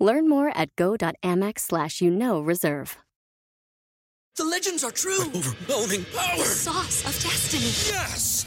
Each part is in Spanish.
Learn more at go.amex slash you know reserve. The legends are true. Overwhelming power! The sauce of destiny. Yes!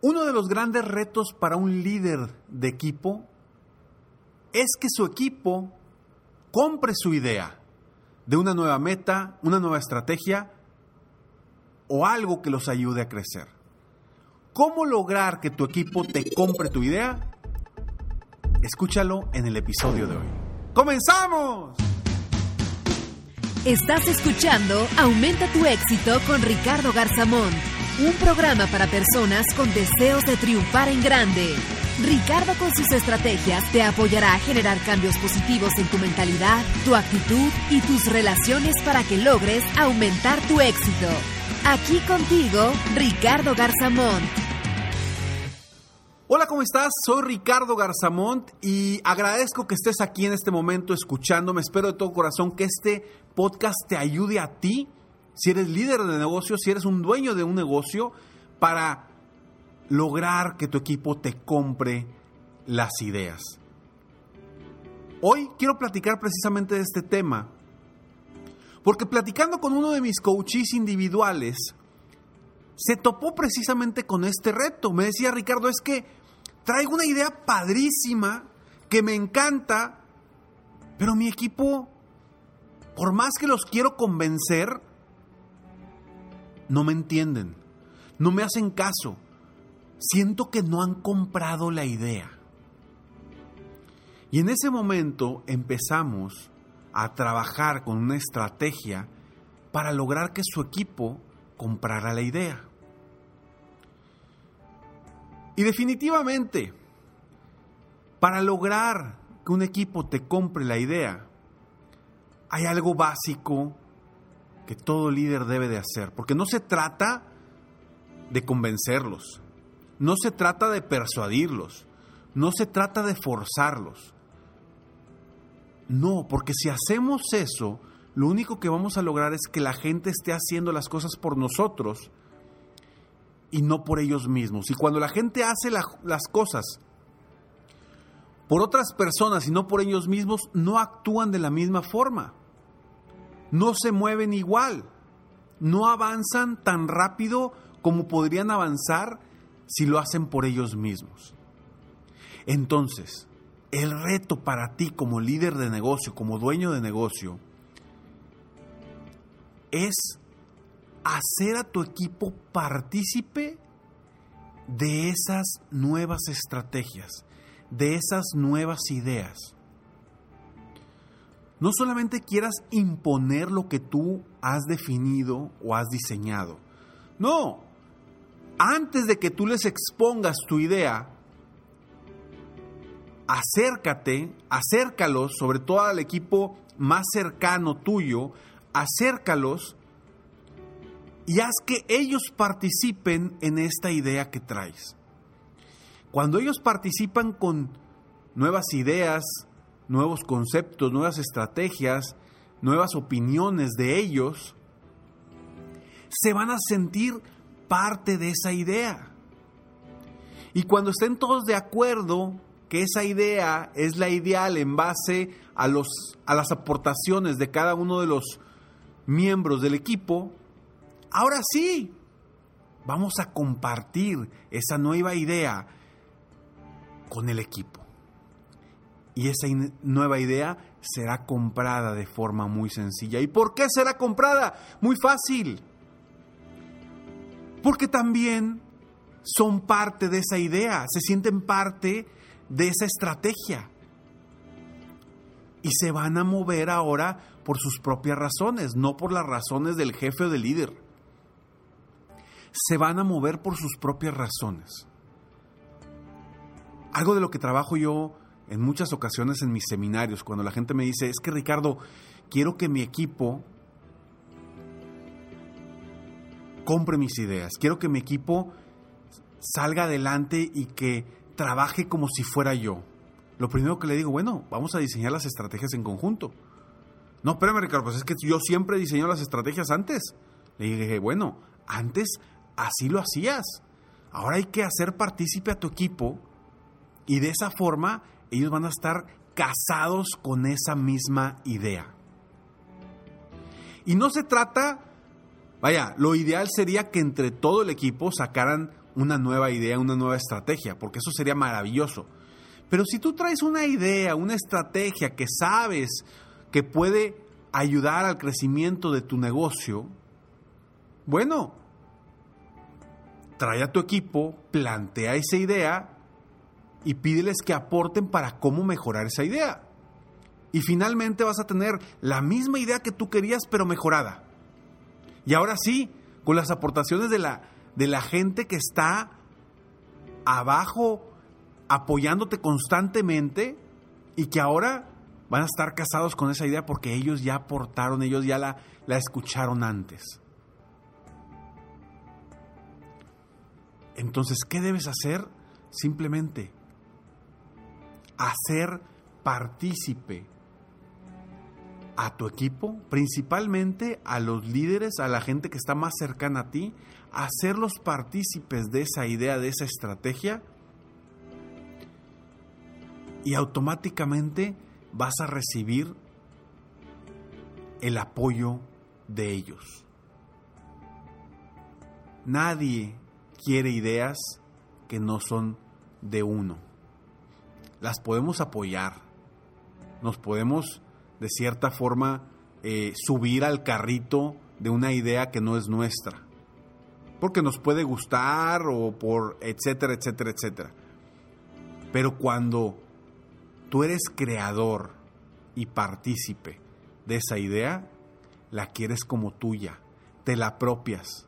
Uno de los grandes retos para un líder de equipo es que su equipo compre su idea de una nueva meta, una nueva estrategia o algo que los ayude a crecer. ¿Cómo lograr que tu equipo te compre tu idea? Escúchalo en el episodio de hoy. ¡Comenzamos! Estás escuchando Aumenta tu éxito con Ricardo Garzamón, un programa para personas con deseos de triunfar en grande. Ricardo con sus estrategias te apoyará a generar cambios positivos en tu mentalidad, tu actitud y tus relaciones para que logres aumentar tu éxito. Aquí contigo, Ricardo Garzamón. Hola, ¿cómo estás? Soy Ricardo Garzamont y agradezco que estés aquí en este momento escuchándome. Espero de todo corazón que este podcast te ayude a ti, si eres líder de negocio, si eres un dueño de un negocio, para lograr que tu equipo te compre las ideas. Hoy quiero platicar precisamente de este tema, porque platicando con uno de mis coaches individuales, se topó precisamente con este reto. Me decía Ricardo, es que traigo una idea padrísima que me encanta, pero mi equipo, por más que los quiero convencer, no me entienden, no me hacen caso. Siento que no han comprado la idea. Y en ese momento empezamos a trabajar con una estrategia para lograr que su equipo comprara la idea. Y definitivamente, para lograr que un equipo te compre la idea, hay algo básico que todo líder debe de hacer, porque no se trata de convencerlos, no se trata de persuadirlos, no se trata de forzarlos. No, porque si hacemos eso, lo único que vamos a lograr es que la gente esté haciendo las cosas por nosotros y no por ellos mismos. Y cuando la gente hace la, las cosas por otras personas y no por ellos mismos, no actúan de la misma forma. No se mueven igual. No avanzan tan rápido como podrían avanzar si lo hacen por ellos mismos. Entonces, el reto para ti como líder de negocio, como dueño de negocio, es hacer a tu equipo partícipe de esas nuevas estrategias, de esas nuevas ideas. No solamente quieras imponer lo que tú has definido o has diseñado. No, antes de que tú les expongas tu idea, acércate, acércalos, sobre todo al equipo más cercano tuyo, acércalos y haz que ellos participen en esta idea que traes. Cuando ellos participan con nuevas ideas, nuevos conceptos, nuevas estrategias, nuevas opiniones de ellos, se van a sentir parte de esa idea. Y cuando estén todos de acuerdo que esa idea es la ideal en base a, los, a las aportaciones de cada uno de los miembros del equipo, ahora sí, vamos a compartir esa nueva idea con el equipo. Y esa nueva idea será comprada de forma muy sencilla. ¿Y por qué será comprada? Muy fácil. Porque también son parte de esa idea, se sienten parte de esa estrategia. Y se van a mover ahora por sus propias razones, no por las razones del jefe o del líder. Se van a mover por sus propias razones. Algo de lo que trabajo yo en muchas ocasiones en mis seminarios, cuando la gente me dice, es que Ricardo, quiero que mi equipo compre mis ideas, quiero que mi equipo salga adelante y que trabaje como si fuera yo. Lo primero que le digo, bueno, vamos a diseñar las estrategias en conjunto. No, espérame, Ricardo, pues es que yo siempre diseño las estrategias antes. Le dije, bueno, antes así lo hacías. Ahora hay que hacer partícipe a tu equipo y de esa forma ellos van a estar casados con esa misma idea. Y no se trata, vaya, lo ideal sería que entre todo el equipo sacaran una nueva idea, una nueva estrategia, porque eso sería maravilloso. Pero si tú traes una idea, una estrategia que sabes que puede ayudar al crecimiento de tu negocio, bueno, trae a tu equipo, plantea esa idea y pídeles que aporten para cómo mejorar esa idea. Y finalmente vas a tener la misma idea que tú querías, pero mejorada. Y ahora sí, con las aportaciones de la, de la gente que está abajo apoyándote constantemente y que ahora van a estar casados con esa idea porque ellos ya aportaron, ellos ya la, la escucharon antes. Entonces, ¿qué debes hacer? Simplemente hacer partícipe a tu equipo, principalmente a los líderes, a la gente que está más cercana a ti, hacerlos partícipes de esa idea, de esa estrategia, y automáticamente vas a recibir el apoyo de ellos. Nadie quiere ideas que no son de uno las podemos apoyar, nos podemos de cierta forma eh, subir al carrito de una idea que no es nuestra, porque nos puede gustar o por etcétera, etcétera, etcétera. Pero cuando tú eres creador y partícipe de esa idea, la quieres como tuya, te la apropias.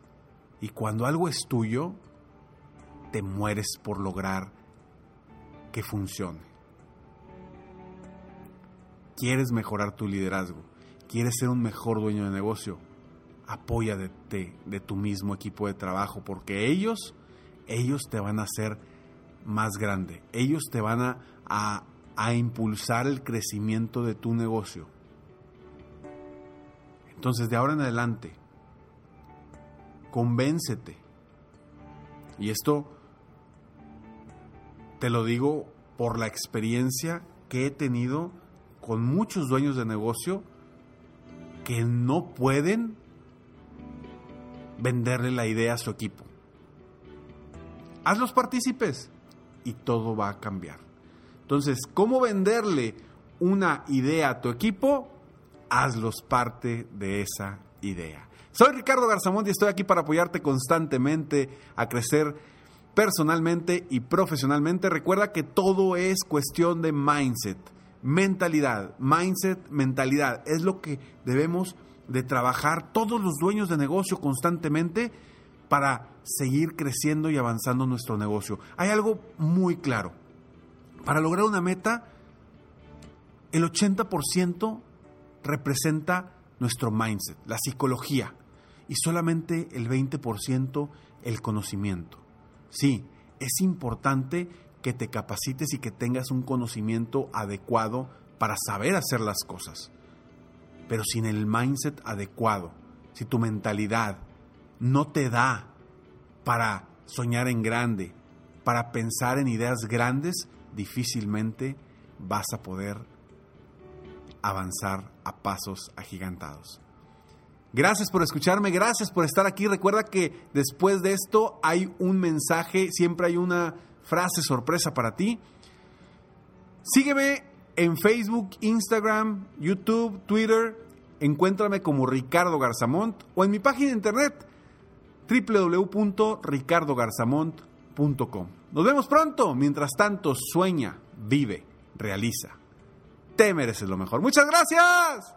Y cuando algo es tuyo, te mueres por lograr que funcione. ¿Quieres mejorar tu liderazgo? ¿Quieres ser un mejor dueño de negocio? Apoya de, de tu mismo equipo de trabajo porque ellos, ellos te van a hacer más grande. Ellos te van a, a, a impulsar el crecimiento de tu negocio. Entonces, de ahora en adelante, convéncete. Y esto te lo digo por la experiencia que he tenido con muchos dueños de negocio que no pueden venderle la idea a su equipo. Hazlos partícipes y todo va a cambiar. Entonces, ¿cómo venderle una idea a tu equipo? Hazlos parte de esa idea. Soy Ricardo Garzamont y estoy aquí para apoyarte constantemente a crecer personalmente y profesionalmente. Recuerda que todo es cuestión de mindset, mentalidad, mindset, mentalidad. Es lo que debemos de trabajar todos los dueños de negocio constantemente para seguir creciendo y avanzando nuestro negocio. Hay algo muy claro. Para lograr una meta, el 80% representa nuestro mindset, la psicología, y solamente el 20% el conocimiento. Sí, es importante que te capacites y que tengas un conocimiento adecuado para saber hacer las cosas. Pero sin el mindset adecuado, si tu mentalidad no te da para soñar en grande, para pensar en ideas grandes, difícilmente vas a poder avanzar a pasos agigantados. Gracias por escucharme, gracias por estar aquí. Recuerda que después de esto hay un mensaje, siempre hay una frase sorpresa para ti. Sígueme en Facebook, Instagram, YouTube, Twitter. Encuéntrame como Ricardo Garzamont o en mi página de internet www.ricardogarzamont.com. Nos vemos pronto. Mientras tanto, sueña, vive, realiza. Te mereces lo mejor. Muchas gracias.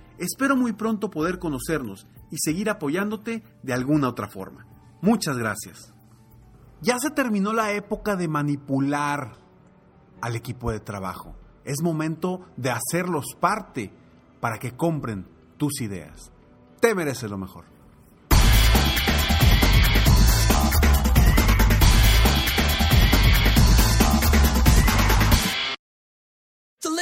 Espero muy pronto poder conocernos y seguir apoyándote de alguna otra forma. Muchas gracias. Ya se terminó la época de manipular al equipo de trabajo. Es momento de hacerlos parte para que compren tus ideas. Te mereces lo mejor.